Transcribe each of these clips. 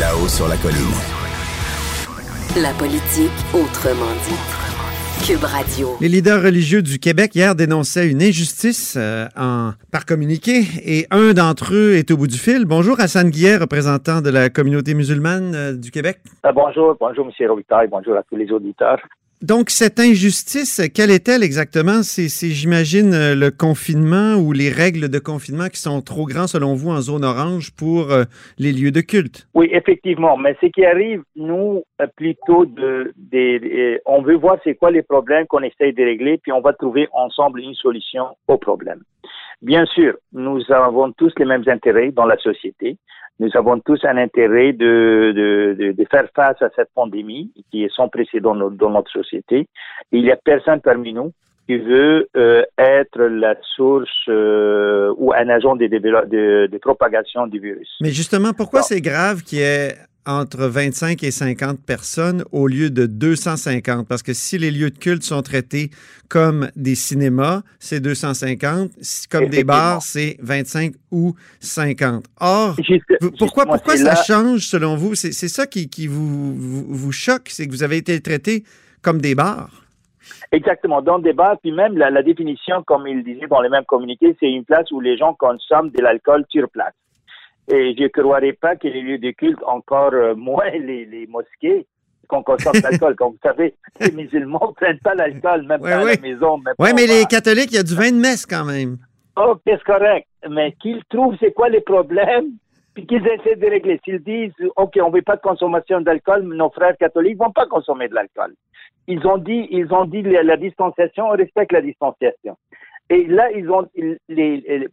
Là-haut sur la colline. La politique autrement dit. Cube Radio. Les leaders religieux du Québec hier dénonçaient une injustice euh, en, par communiqué et un d'entre eux est au bout du fil. Bonjour Hassan Guillet, représentant de la communauté musulmane euh, du Québec. Ah, bonjour, bonjour M. Robitaille, bonjour à tous les auditeurs. Donc, cette injustice, quelle est-elle exactement? C'est, j'imagine, euh, le confinement ou les règles de confinement qui sont trop grands, selon vous, en zone orange pour euh, les lieux de culte? Oui, effectivement. Mais ce qui arrive, nous, euh, plutôt, de, on veut voir c'est quoi les problèmes qu'on essaye de régler, puis on va trouver ensemble une solution aux problèmes. Bien sûr, nous avons tous les mêmes intérêts dans la société. Nous avons tous un intérêt de, de, de, faire face à cette pandémie qui est sans précédent dans notre société. il n'y a personne parmi nous qui veut euh, être la source euh, ou un agent de, de, de, propagation du virus. Mais justement, pourquoi c'est grave qu'il y ait entre 25 et 50 personnes au lieu de 250. Parce que si les lieux de culte sont traités comme des cinémas, c'est 250. Comme des bars, c'est 25 ou 50. Or, pourquoi, pourquoi ça change selon vous? C'est ça qui, qui vous, vous, choque, c'est que vous avez été traités comme des bars. Exactement, dans des bars, puis même la, la définition, comme il disait dans les mêmes communiqués, c'est une place où les gens consomment de l'alcool sur place. Et je ne croirais pas que les lieux de culte, encore euh, moins les, les mosquées, qu'on consomme l'alcool. Comme vous savez, les musulmans ne prennent pas l'alcool, même pas à la maison. Oui, mais les catholiques, il y a du vin de messe quand même. Oh, c'est correct. Mais qu'ils trouvent c'est quoi les problèmes, puis qu'ils essaient de régler. S'ils disent, OK, on ne veut pas de consommation d'alcool, nos frères catholiques ne vont pas consommer de l'alcool. Ils ont dit, ils ont dit la, la distanciation, on respecte la distanciation. Et là, ils ont les,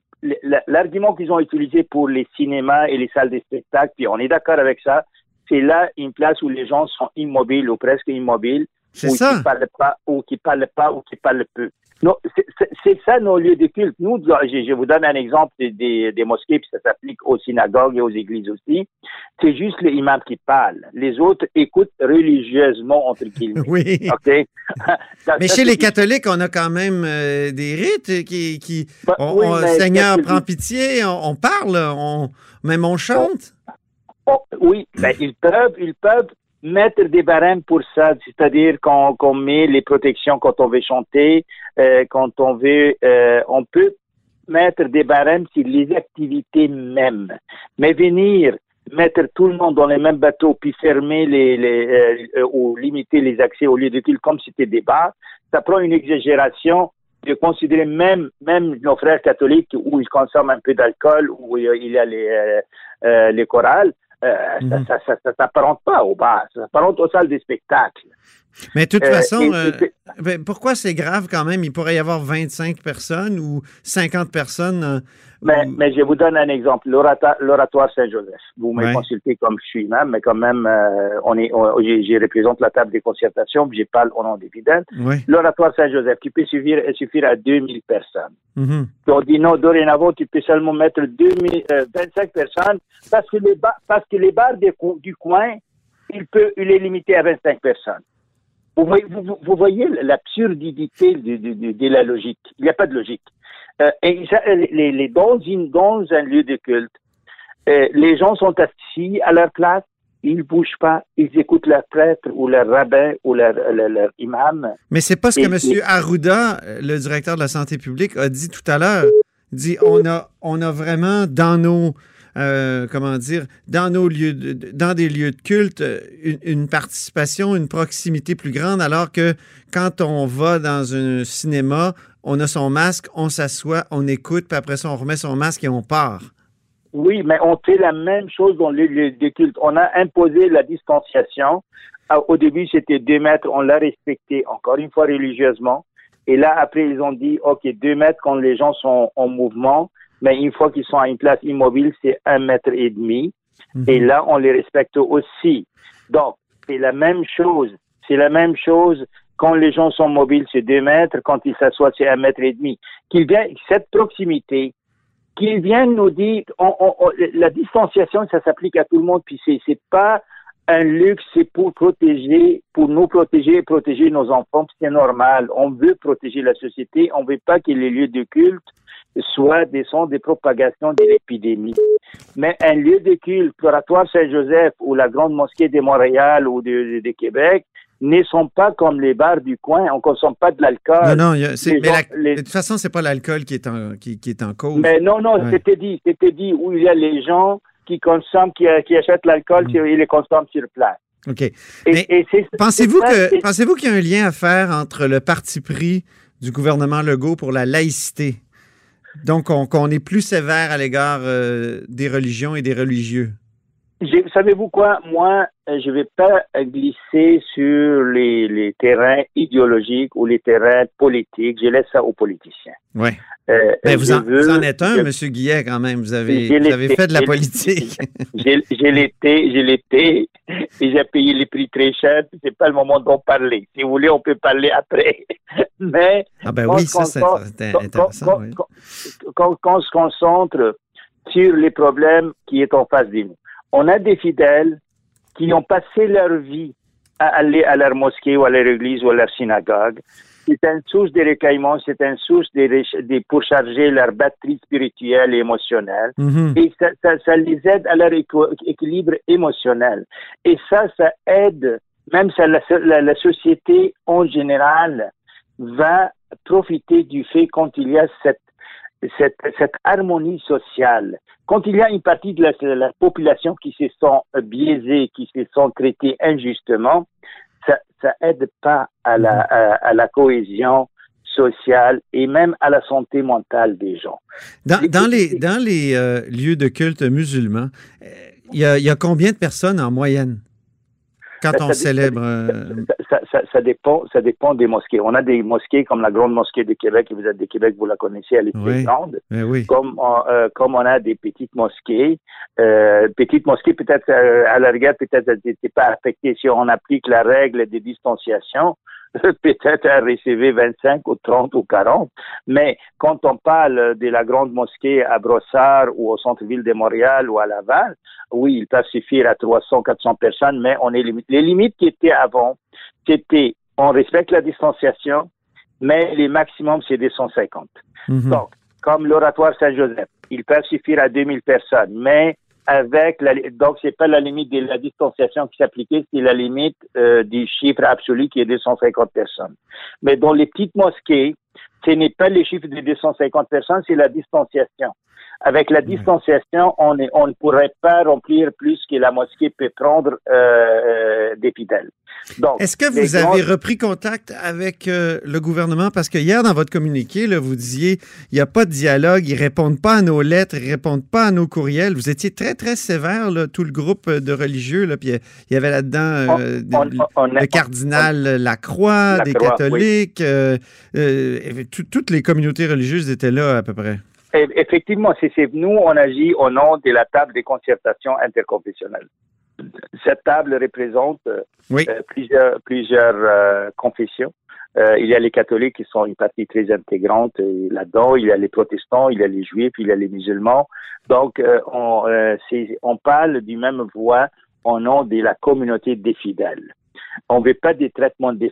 l'argument qu'ils ont utilisé pour les cinémas et les salles de spectacle, puis on est d'accord avec ça, c'est là une place où les gens sont immobiles ou presque immobiles, ou qui parlent pas, ou qui parlent pas, ou qui parlent peu. C'est ça nos lieux de culte. Nous, je, vous donne un exemple des, des, mosquées, puis ça s'applique aux synagogues et aux églises aussi. C'est juste l'imam qui parle. Les autres écoutent religieusement, entre guillemets. Oui. OK? mais chez les catholiques, on a quand même euh, des rites qui... qui bah, Seigneur, prend pitié, on, parle, on, même on chante. Oh, oui, ben, ils peuvent, ils peuvent mettre des barèmes pour ça, c'est-à-dire qu'on met les protections quand on veut chanter, euh, quand on veut, euh, on peut mettre des barèmes sur les activités mêmes. Mais venir mettre tout le monde dans les mêmes bateaux puis fermer les, les euh, ou limiter les accès au lieu de culte comme c'était des bars, ça prend une exagération de considérer même même nos frères catholiques où ils consomment un peu d'alcool où il y a les les chorales euh, mhm. Ça ne s'apparente pas au bar, ça s'apparente aux salles des spectacles. Mais de toute euh, façon, euh, ben, pourquoi c'est grave quand même? Il pourrait y avoir 25 personnes ou 50 personnes mais, mais, je vous donne un exemple. L'oratoire Saint-Joseph. Vous me consultez comme je suis même, mais quand même, euh, on est, je représente la table des concertations, je parle au nom des fidèles. L'oratoire Saint-Joseph, qui peut suffire, suffire à 2000 personnes. Mm On dit non, dorénavant, tu peux seulement mettre 2000, 25 euh, personnes parce que les, parce que les bars du coin, il peut, il est limité à 25 personnes. Vous voyez, vous, vous voyez l'absurdité de, de, de, la logique. Il n'y a pas de logique. Euh, et les, les, dans, une, dans un lieu de culte, euh, les gens sont assis à leur place, ils ne bougent pas, ils écoutent leur prêtre ou leur rabbin ou leur, leur, imam. Mais c'est pas ce que M. Arruda, le directeur de la santé publique, a dit tout à l'heure. Il dit on a, on a vraiment dans nos euh, comment dire, dans nos lieux, dans des lieux de culte, une, une, participation, une proximité plus grande, alors que quand on va dans un cinéma, on a son masque, on s'assoit, on écoute, puis après ça, on remet son masque et on part. Oui, mais on fait la même chose dans les lieux de culte. On a imposé la distanciation. Ah, au début, c'était deux mètres, on l'a respecté, encore une fois religieusement. Et là, après, ils ont dit, OK, deux mètres quand les gens sont en mouvement, mais une fois qu'ils sont à une place immobile, c'est un mètre et demi. Mhm. Et là, on les respecte aussi. Donc, c'est la même chose. C'est la même chose quand les gens sont mobiles, c'est deux mètres. Quand ils s'assoient, c'est un mètre et demi. Qu'il vient, cette proximité, qu'ils viennent nous dire, la distanciation, ça s'applique à tout le monde, puis c'est, c'est pas un luxe, c'est pour protéger, pour nous protéger et protéger nos enfants, c'est normal. On veut protéger la société, on veut pas que les lieux de culte soient des centres de propagation de l'épidémie. Mais un lieu de culte, l'oratoire Saint-Joseph ou la grande mosquée de Montréal ou de, de Québec, ne sont pas comme les bars du coin. On consomme pas de l'alcool. Non, non, mais gens, la, les... de toute façon, c'est pas l'alcool qui est en qui, qui, est en cause. Mais non, non, ouais. c'était dit, c'était dit où il y a les gens qui consomment, qui, qui achètent l'alcool, mmh. ils les consomment sur place. OK. Et, et pensez-vous que pensez-vous qu'il y a un lien à faire entre le parti pris du gouvernement Legault pour la laïcité? Donc, qu'on qu est plus sévère à l'égard euh, des religions et des religieux. Savez-vous quoi? Moi, je ne vais pas glisser sur les, les, terrains idéologiques ou les terrains politiques. Je laisse ça aux politiciens. Oui. Euh, Mais vous en, veux, vous en, êtes un, M. Guillet, quand même. Vous avez, vous avez fait de la politique. J'ai l'été, j'ai l'été, et j'ai payé les prix très cher. C'est pas le moment d'en parler. Si vous voulez, on peut parler après. Mais ah ben oui, ça c'est intéressant. Quand, oui. Quand, quand on se concentre sur les problèmes qui est en face de nous, on a des fidèles qui ont passé leur vie à aller à leur mosquée ou à leur église ou à leur synagogue. C'est une source de recueillement, c'est une source de, de, pour charger leur batterie spirituelle et émotionnelle. Mm -hmm. Et ça, ça, ça, les aide à leur équilibre émotionnel. Et ça, ça aide, même ça, la, la, la société en général va profiter du fait quand il y a cette cette, cette, harmonie sociale. Quand il y a une partie de la, population qui se sent biaisée, qui se sent traitée injustement, ça, ça aide pas à la, à, à la cohésion sociale et même à la santé mentale des gens. Dans, dans les, dans les euh, lieux de culte musulmans, il y, a, il y a combien de personnes en moyenne? quand ça, on célèbre. Ça, ça, ça, dépend, ça dépend des mosquées. On a des mosquées comme la Grande Mosquée de Québec, vous êtes de Québec, vous la connaissez, elle est très oui, grande. Oui. Comme, euh, comme on a des petites mosquées. Euh, petites mosquées, peut-être, euh, à la rigueur, peut-être, elles n'étaient pas affectées si on applique la règle de distanciation peut-être à recevoir 25 ou 30 ou 40. Mais quand on parle de la grande mosquée à Brossard ou au centre-ville de Montréal ou à Laval, oui, il peut suffire à 300, 400 personnes, mais on est limite. Les limites qui étaient avant, c'était on respecte la distanciation, mais les maximums, c'est 250. Mm -hmm. Donc, comme l'oratoire Saint-Joseph, il peut suffire à 2000 personnes, mais avec la, donc c'est pas la limite de la distanciation qui s'appliquait, c'est la limite euh, du chiffre absolu qui est 250 personnes. Mais dans les petites mosquées, ce n'est pas le chiffre de 250 personnes, c'est la distanciation. Avec la distanciation, on, est, on ne pourrait pas remplir plus que la mosquée peut prendre euh, des fidèles. Est-ce que vous avez grands... repris contact avec euh, le gouvernement? Parce que hier, dans votre communiqué, là, vous disiez il n'y a pas de dialogue, ils répondent pas à nos lettres, ils répondent pas à nos courriels. Vous étiez très, très sévère, là, tout le groupe de religieux. Là, puis il y avait là-dedans euh, le cardinal Lacroix, des catholiques. Oui. Euh, toutes les communautés religieuses étaient là à peu près. Effectivement, c'est nous, on agit au nom de la table des concertations interconfessionnelles. Cette table représente oui. euh, plusieurs, plusieurs euh, confessions. Euh, il y a les catholiques qui sont une partie très intégrante là-dedans. Il y a les protestants, il y a les juifs, il y a les musulmans. Donc, euh, on, on parle du même voix au nom de la communauté des fidèles. On veut pas des traitements, des,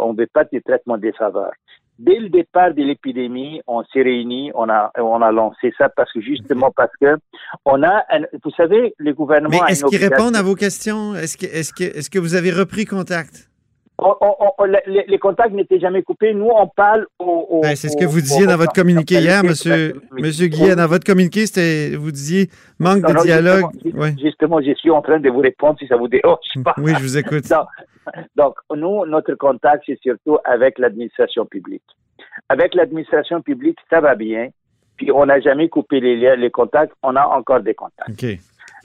on veut pas des traitements des faveurs dès le départ de l'épidémie, on s'est réunis, on a, on a lancé ça parce que justement parce que on a, un, vous savez, le gouvernement. Mais est-ce qu'ils répondent à vos questions? Est-ce que, est-ce que, est-ce que vous avez repris contact? On, on, on, les, les, contacts n'étaient jamais coupés. Nous, on parle au. au ben, c'est ce que vous disiez dans votre communiqué hier, Monsieur, Monsieur Guillet. Dans votre communiqué, c'était, vous disiez manque non, de non, dialogue. Justement, ouais. justement, je suis en train de vous répondre si ça vous dérange pas. Oui, je vous écoute. Donc, nous, notre contact, c'est surtout avec l'administration publique. Avec l'administration publique, ça va bien. Puis, on n'a jamais coupé les les contacts. On a encore des contacts. Okay.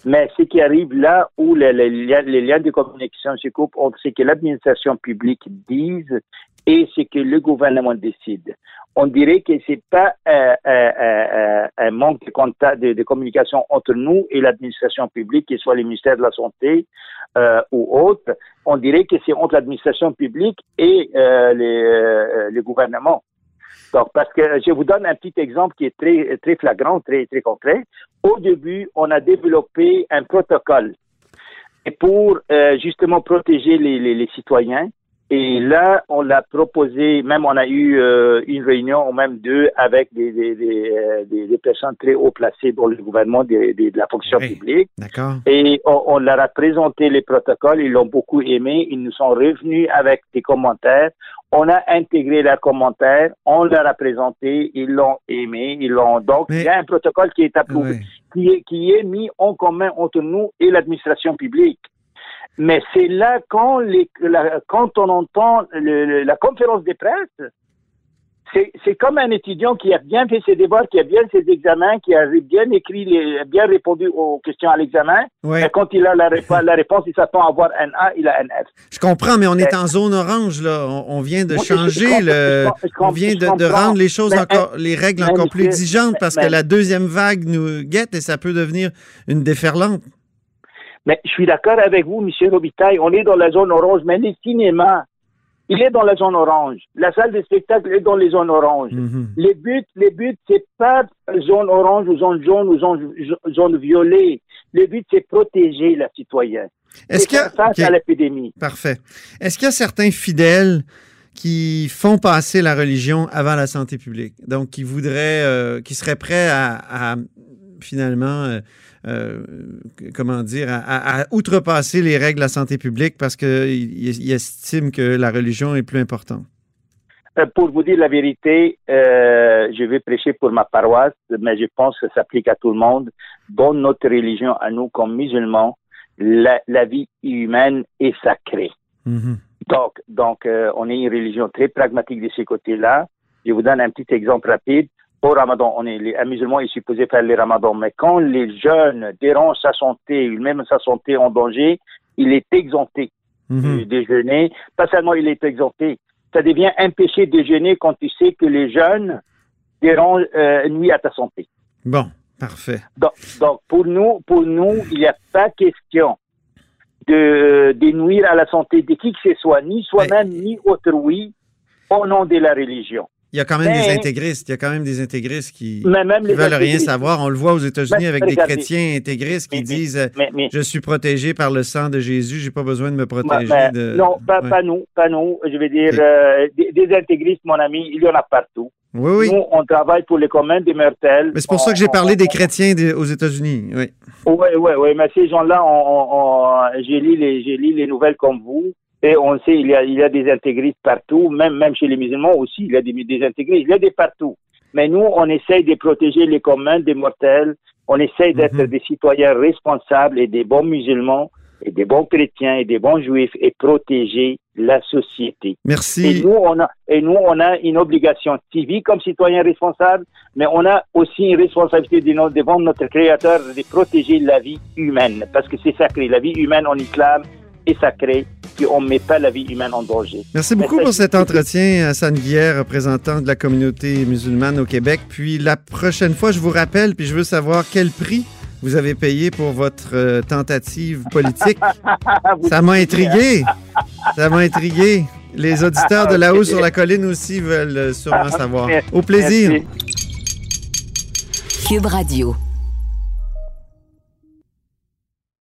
Mais ce qui arrive là où les, liens, les liens de communication se coupent, c'est que l'administration publique dise et c'est que le gouvernement décide. On dirait que c'est pas euh, euh, euh, un manque de, contact, de, communication entre nous et l'administration publique, que ce soit le ministère de la Santé ou autre. On dirait que c'est entre l'administration publique et le gouvernement. Donc, parce que je vous donne un petit exemple qui est très, très flagrant, très, très concret. Au début, on a développé un protocole pour euh, justement protéger les, les, les, citoyens Et là, on l'a proposé, même on a eu euh, une réunion, ou même deux, avec des, des, des, euh, des, personnes très haut placées dans le gouvernement de, de, de la fonction Oui. publique. D'accord. Et on, on leur a présenté les protocoles, ils l'ont beaucoup aimé, ils nous sont revenus avec des commentaires. On a intégré leurs commentaires, on leur a présenté, ils l'ont aimé, ils l'ont donc Mais- il y a un protocole qui est approuvé, qui est qui est mis en commun entre nous et l'administration publique. Mais c'est là quand les la- quand on entend le- la conférence de presse, c'est comme un étudiant qui a bien fait ses devoirs, qui a bien ses examens, qui a bien écrit, les, bien répondu aux questions à l'examen. Et quand il a la, répo- la réponse, il s'attend à avoir un A, il a un F. Je comprends, mais on est en zone orange, là. On, on vient de Oui, je- je changer le. je On vient de, rendre les choses Mais, encore, les règles encore plus exigeantes parce mais- que la deuxième vague nous guette et ça peut devenir une déferlante. Mais je suis d'accord avec vous, Monsieur Robitaille, on est dans la zone orange, mais le cinéma, il est dans la zone orange. La salle de spectacle est dans les zones oranges. Mhm. Les buts, les buts, c'est pas zone orange ou zone jaune ou zone, zone violet. Le but, c'est protéger la citoyenne. Est-ce qu'il y a. face OK, à l'épidémie. Parfait. Est-ce qu'il y a certains fidèles qui font passer la religion avant la santé publique? Donc, qui voudraient, euh, qui seraient prêts à, à, finalement, euh, comment dire, à, à- à outrepasser les règles de la santé publique parce qu'ils ils estiment que la religion est plus importante? Euh, Pour vous dire la vérité, euh, je vais prêcher pour ma paroisse, mais je pense que ça s'applique à tout le monde. Dans notre religion, à nous comme musulmans, la, la vie humaine est sacrée. Mhm. Donc, donc euh, on est une religion très pragmatique de ce côté-là. Je vous donne un petit exemple rapide. Au Ramadan, on est les, un musulman est supposé faire le Ramadan, mais quand les jeunes dérangent sa santé, même sa santé en danger, il est exempté Mhm. du déjeuner. Pas seulement il est exempté, ça devient un péché de déjeuner quand tu sais que les jeunes dérangent, euh, nuit à ta santé. Bon, parfait. Donc, donc, pour nous, pour nous, il n'y a pas question de, de nuire à la santé de qui que ce soit, ni soi-même, ni autrui, au nom de la religion. Il y a quand même des Mais- intégristes. Il y a quand même des intégristes qui ne veulent rien savoir. On le voit aux États-Unis Mais avec des regardez. chrétiens intégristes qui Mais- disent Mais, mais, Je suis protégé par le sang de Jésus, j'ai pas besoin de me protéger mais- de. non, pas, Ouais. pas nous, pas nous. Je veux dire, euh, des, des intégristes, mon ami, il y en a partout. Oui, oui. Nous, on travaille pour les communs des mortels. Mais c'est pour ça que j'ai parlé on- des chrétiens aux États-Unis. Oui. Oui, oui, oui, mais ces gens-là, lu les, j'ai lu les nouvelles comme vous, et on sait il y a, il y a des intégristes partout, même, même chez les musulmans aussi, il y a des, des intégristes, il y a des partout. Mais nous, on essaye de protéger les communs des mortels, on essaye d'être Mhm. des citoyens responsables et des bons musulmans, et des bons chrétiens et des bons juifs, et protéger la société. Et Merci. nous, on a, et nous, on a une obligation civique comme citoyens responsables, mais on a aussi une responsabilité de devant notre Créateur de protéger la vie humaine, parce que c'est sacré. La vie humaine en islam et on ne met pas la vie humaine en danger. Merci beaucoup pour cet entretien, Hassan Guillère, représentant de la communauté musulmane au Québec. Puis la prochaine fois, je vous rappelle, puis je veux savoir quel prix vous avez payé pour votre euh, tentative politique. Ça m'a intrigué. Ça m'a intrigué. Les auditeurs de là-haut sur la colline aussi veulent euh, sûrement savoir. Au plaisir. Merci. Cube Radio.